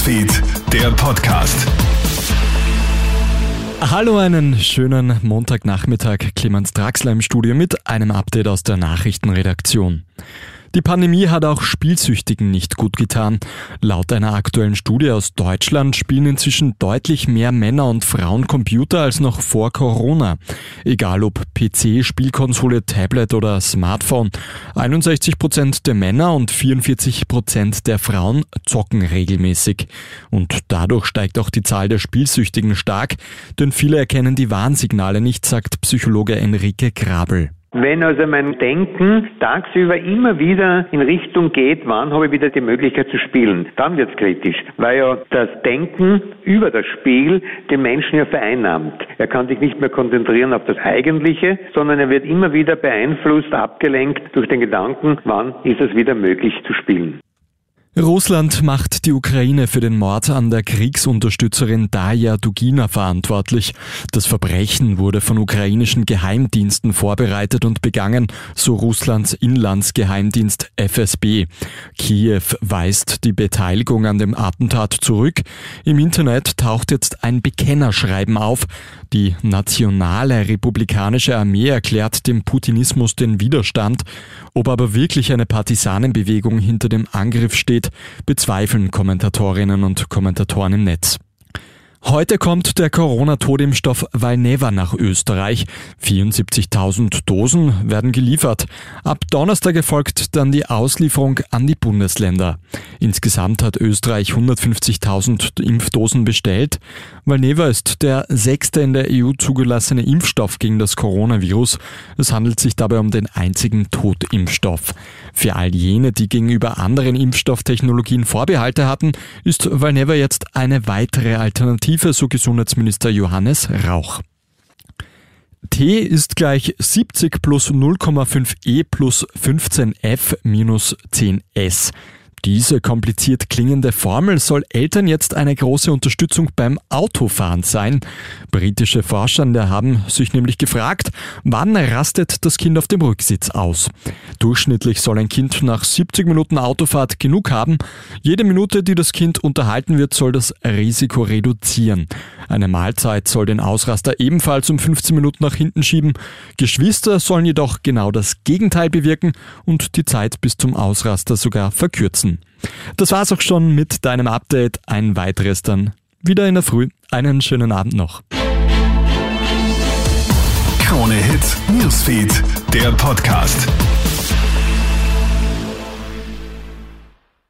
Newsfeed, der Podcast. Hallo, einen schönen Montagnachmittag. Clemens Draxler im Studio mit einem Update aus der Nachrichtenredaktion. Die Pandemie hat auch Spielsüchtigen nicht gut getan. Laut einer aktuellen Studie aus Deutschland spielen inzwischen deutlich mehr Männer und Frauen Computer als noch vor Corona. Egal ob PC, Spielkonsole, Tablet oder Smartphone. 61 Prozent der Männer und 44 Prozent der Frauen zocken regelmäßig. Und dadurch steigt auch die Zahl der Spielsüchtigen stark, denn viele erkennen die Warnsignale nicht, sagt Psychologe Enrique Grabel. Wenn also mein Denken tagsüber immer wieder in Richtung geht, wann habe ich wieder die Möglichkeit zu spielen, dann wird es kritisch, weil ja das Denken über das Spiel den Menschen ja vereinnahmt. Er kann sich nicht mehr konzentrieren auf das Eigentliche, sondern er wird immer wieder beeinflusst, abgelenkt durch den Gedanken, wann ist es wieder möglich zu spielen. Russland macht die Ukraine für den Mord an der Kriegsunterstützerin Daya Dugina verantwortlich. Das Verbrechen wurde von ukrainischen Geheimdiensten vorbereitet und begangen, so Russlands Inlandsgeheimdienst FSB. Kiew weist die Beteiligung an dem Attentat zurück. Im Internet taucht jetzt ein Bekennerschreiben auf. Die nationale republikanische Armee erklärt dem Putinismus den Widerstand. Ob aber wirklich eine Partisanenbewegung hinter dem Angriff steht, bezweifeln Kommentatorinnen und Kommentatoren im Netz. Heute kommt der Corona-Todimpfstoff Valneva nach Österreich. 74.000 Dosen werden geliefert. Ab Donnerstag erfolgt dann die Auslieferung an die Bundesländer. Insgesamt hat Österreich 150.000 Impfdosen bestellt. Valneva ist der sechste in der EU zugelassene Impfstoff gegen das Coronavirus. Es handelt sich dabei um den einzigen Totimpfstoff. Für all jene, die gegenüber anderen Impfstofftechnologien Vorbehalte hatten, ist Valneva jetzt eine weitere Alternative, so Gesundheitsminister Johannes Rauch. T ist gleich 70 plus 0,5 E plus 15F minus 10S. Diese kompliziert klingende Formel soll Eltern jetzt eine große Unterstützung beim Autofahren sein. Britische Forscher haben sich nämlich gefragt, wann rastet das Kind auf dem Rücksitz aus. Durchschnittlich soll ein Kind nach 70 Minuten Autofahrt genug haben. Jede Minute, die das Kind unterhalten wird, soll das Risiko reduzieren. Eine Mahlzeit soll den Ausraster ebenfalls um 15 Minuten nach hinten schieben. Geschwister sollen jedoch genau das Gegenteil bewirken und die Zeit bis zum Ausraster sogar verkürzen. Das war's auch schon mit deinem Update. Ein weiteres dann wieder in der Früh. Einen schönen Abend noch. Krone Hits, Newsfeed, der Podcast.